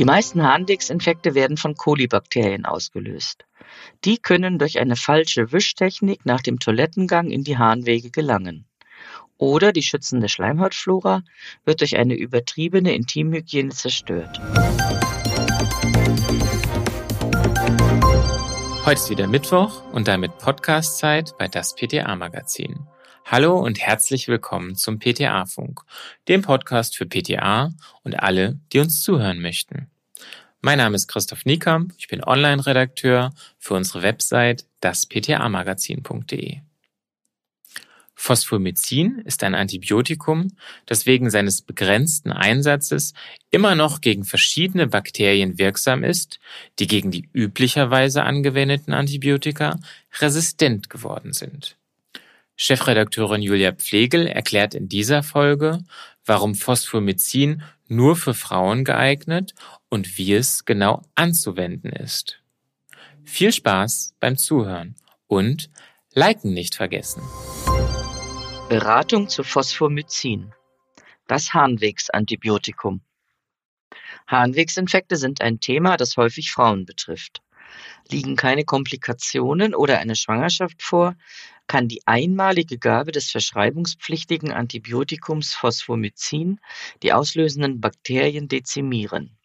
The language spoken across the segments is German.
Die meisten Harnwegsinfekte werden von Kolibakterien ausgelöst. Die können durch eine falsche Wischtechnik nach dem Toilettengang in die Harnwege gelangen. Oder die schützende Schleimhautflora wird durch eine übertriebene Intimhygiene zerstört. Heute ist wieder Mittwoch und damit Podcastzeit bei das PTA Magazin. Hallo und herzlich willkommen zum PTA-Funk, dem Podcast für PTA und alle, die uns zuhören möchten. Mein Name ist Christoph Niekamp, ich bin Online-Redakteur für unsere Website dasptamagazin.de. Phosphomycin ist ein Antibiotikum, das wegen seines begrenzten Einsatzes immer noch gegen verschiedene Bakterien wirksam ist, die gegen die üblicherweise angewendeten Antibiotika resistent geworden sind. Chefredakteurin Julia Pflegel erklärt in dieser Folge, warum Phosphomycin nur für Frauen geeignet und wie es genau anzuwenden ist. Viel Spaß beim Zuhören und Liken nicht vergessen. Beratung zu Phosphomycin. Das Harnwegsantibiotikum. Harnwegsinfekte sind ein Thema, das häufig Frauen betrifft. Liegen keine Komplikationen oder eine Schwangerschaft vor, kann die einmalige Gabe des verschreibungspflichtigen Antibiotikums Phosphomycin die auslösenden Bakterien dezimieren.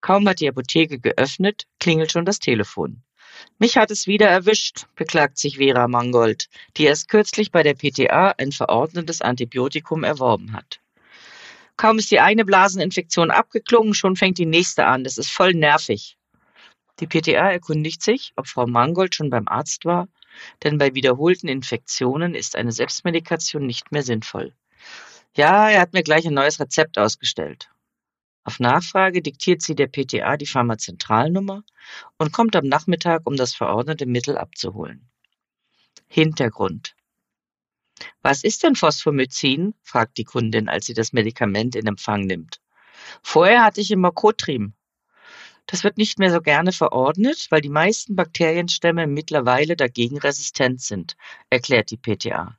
Kaum hat die Apotheke geöffnet, klingelt schon das Telefon. Mich hat es wieder erwischt, beklagt sich Vera Mangold, die erst kürzlich bei der PTA ein verordnetes Antibiotikum erworben hat. Kaum ist die eine Blaseninfektion abgeklungen, schon fängt die nächste an. Das ist voll nervig. Die PTA erkundigt sich, ob Frau Mangold schon beim Arzt war denn bei wiederholten Infektionen ist eine Selbstmedikation nicht mehr sinnvoll. Ja, er hat mir gleich ein neues Rezept ausgestellt. Auf Nachfrage diktiert sie der PTA die Pharmazentralnummer und kommt am Nachmittag, um das verordnete Mittel abzuholen. Hintergrund. Was ist denn Phosphomycin? fragt die Kundin, als sie das Medikament in Empfang nimmt. Vorher hatte ich immer Cotrim. Das wird nicht mehr so gerne verordnet, weil die meisten Bakterienstämme mittlerweile dagegen resistent sind, erklärt die PTA.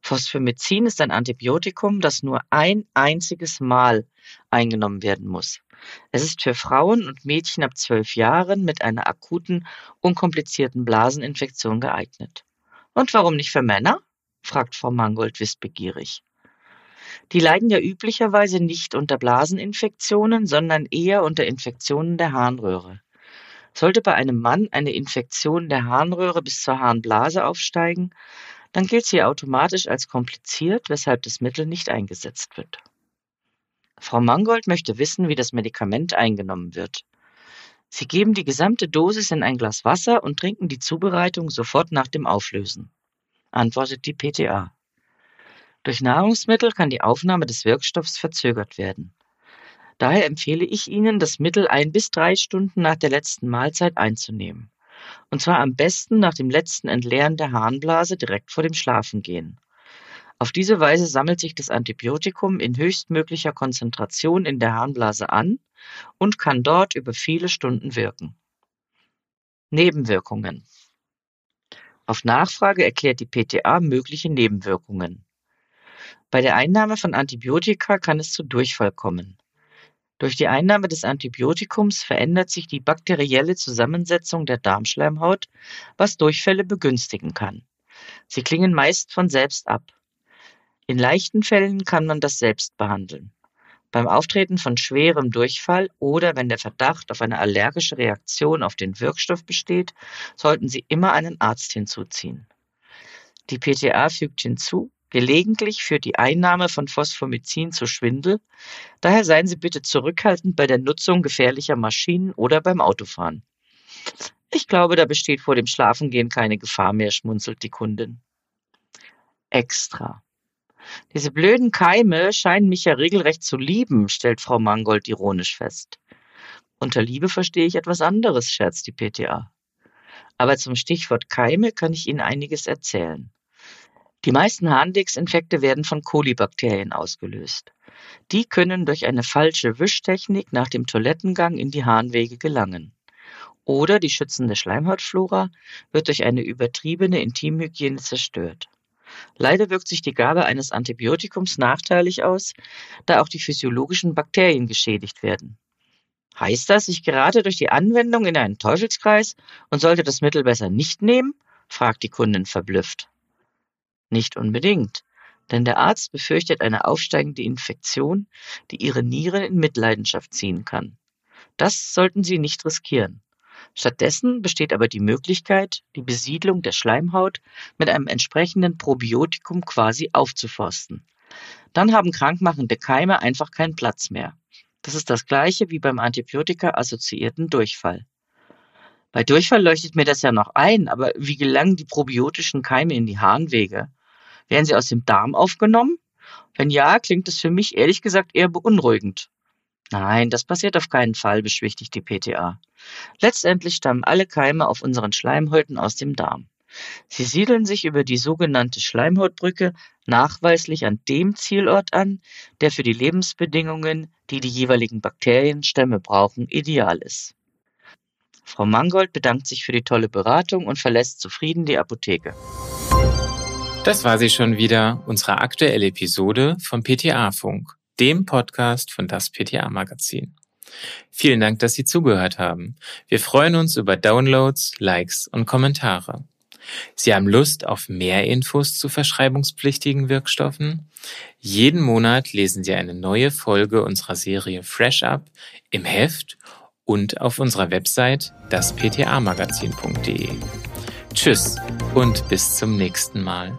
Phosphomycin ist ein Antibiotikum, das nur ein einziges Mal eingenommen werden muss. Es ist für Frauen und Mädchen ab zwölf Jahren mit einer akuten, unkomplizierten Blaseninfektion geeignet. Und warum nicht für Männer? fragt Frau Mangold wissbegierig. Die leiden ja üblicherweise nicht unter Blaseninfektionen, sondern eher unter Infektionen der Harnröhre. Sollte bei einem Mann eine Infektion der Harnröhre bis zur Harnblase aufsteigen, dann gilt sie automatisch als kompliziert, weshalb das Mittel nicht eingesetzt wird. Frau Mangold möchte wissen, wie das Medikament eingenommen wird. Sie geben die gesamte Dosis in ein Glas Wasser und trinken die Zubereitung sofort nach dem Auflösen, antwortet die PTA. Durch Nahrungsmittel kann die Aufnahme des Wirkstoffs verzögert werden. Daher empfehle ich Ihnen, das Mittel ein bis drei Stunden nach der letzten Mahlzeit einzunehmen. Und zwar am besten nach dem letzten Entleeren der Harnblase direkt vor dem Schlafengehen. Auf diese Weise sammelt sich das Antibiotikum in höchstmöglicher Konzentration in der Harnblase an und kann dort über viele Stunden wirken. Nebenwirkungen. Auf Nachfrage erklärt die PTA mögliche Nebenwirkungen. Bei der Einnahme von Antibiotika kann es zu Durchfall kommen. Durch die Einnahme des Antibiotikums verändert sich die bakterielle Zusammensetzung der Darmschleimhaut, was Durchfälle begünstigen kann. Sie klingen meist von selbst ab. In leichten Fällen kann man das selbst behandeln. Beim Auftreten von schwerem Durchfall oder wenn der Verdacht auf eine allergische Reaktion auf den Wirkstoff besteht, sollten Sie immer einen Arzt hinzuziehen. Die PTA fügt hinzu, Gelegentlich führt die Einnahme von Phosphomycin zu Schwindel, daher seien Sie bitte zurückhaltend bei der Nutzung gefährlicher Maschinen oder beim Autofahren. Ich glaube, da besteht vor dem Schlafengehen keine Gefahr mehr, schmunzelt die Kundin. Extra. Diese blöden Keime scheinen mich ja regelrecht zu lieben, stellt Frau Mangold ironisch fest. Unter Liebe verstehe ich etwas anderes, scherzt die PTA. Aber zum Stichwort Keime kann ich Ihnen einiges erzählen. Die meisten Harnwegsinfekte werden von Kolibakterien ausgelöst. Die können durch eine falsche Wischtechnik nach dem Toilettengang in die Harnwege gelangen. Oder die schützende Schleimhautflora wird durch eine übertriebene Intimhygiene zerstört. Leider wirkt sich die Gabe eines Antibiotikums nachteilig aus, da auch die physiologischen Bakterien geschädigt werden. Heißt das, ich gerate durch die Anwendung in einen Teufelskreis und sollte das Mittel besser nicht nehmen? fragt die Kundin verblüfft. Nicht unbedingt, denn der Arzt befürchtet eine aufsteigende Infektion, die ihre Nieren in Mitleidenschaft ziehen kann. Das sollten Sie nicht riskieren. Stattdessen besteht aber die Möglichkeit, die Besiedlung der Schleimhaut mit einem entsprechenden Probiotikum quasi aufzuforsten. Dann haben krankmachende Keime einfach keinen Platz mehr. Das ist das gleiche wie beim Antibiotika-assoziierten Durchfall. Bei Durchfall leuchtet mir das ja noch ein, aber wie gelangen die probiotischen Keime in die Harnwege? Werden sie aus dem Darm aufgenommen? Wenn ja, klingt es für mich ehrlich gesagt eher beunruhigend. Nein, das passiert auf keinen Fall, beschwichtigt die PTA. Letztendlich stammen alle Keime auf unseren Schleimhäuten aus dem Darm. Sie siedeln sich über die sogenannte Schleimhautbrücke nachweislich an dem Zielort an, der für die Lebensbedingungen, die die jeweiligen Bakterienstämme brauchen, ideal ist. Frau Mangold bedankt sich für die tolle Beratung und verlässt zufrieden die Apotheke. Das war sie schon wieder, unsere aktuelle Episode vom PTA-Funk, dem Podcast von das PTA-Magazin. Vielen Dank, dass Sie zugehört haben. Wir freuen uns über Downloads, Likes und Kommentare. Sie haben Lust auf mehr Infos zu verschreibungspflichtigen Wirkstoffen? Jeden Monat lesen Sie eine neue Folge unserer Serie Fresh Up im Heft und auf unserer Website dasptamagazin.de. Tschüss und bis zum nächsten Mal.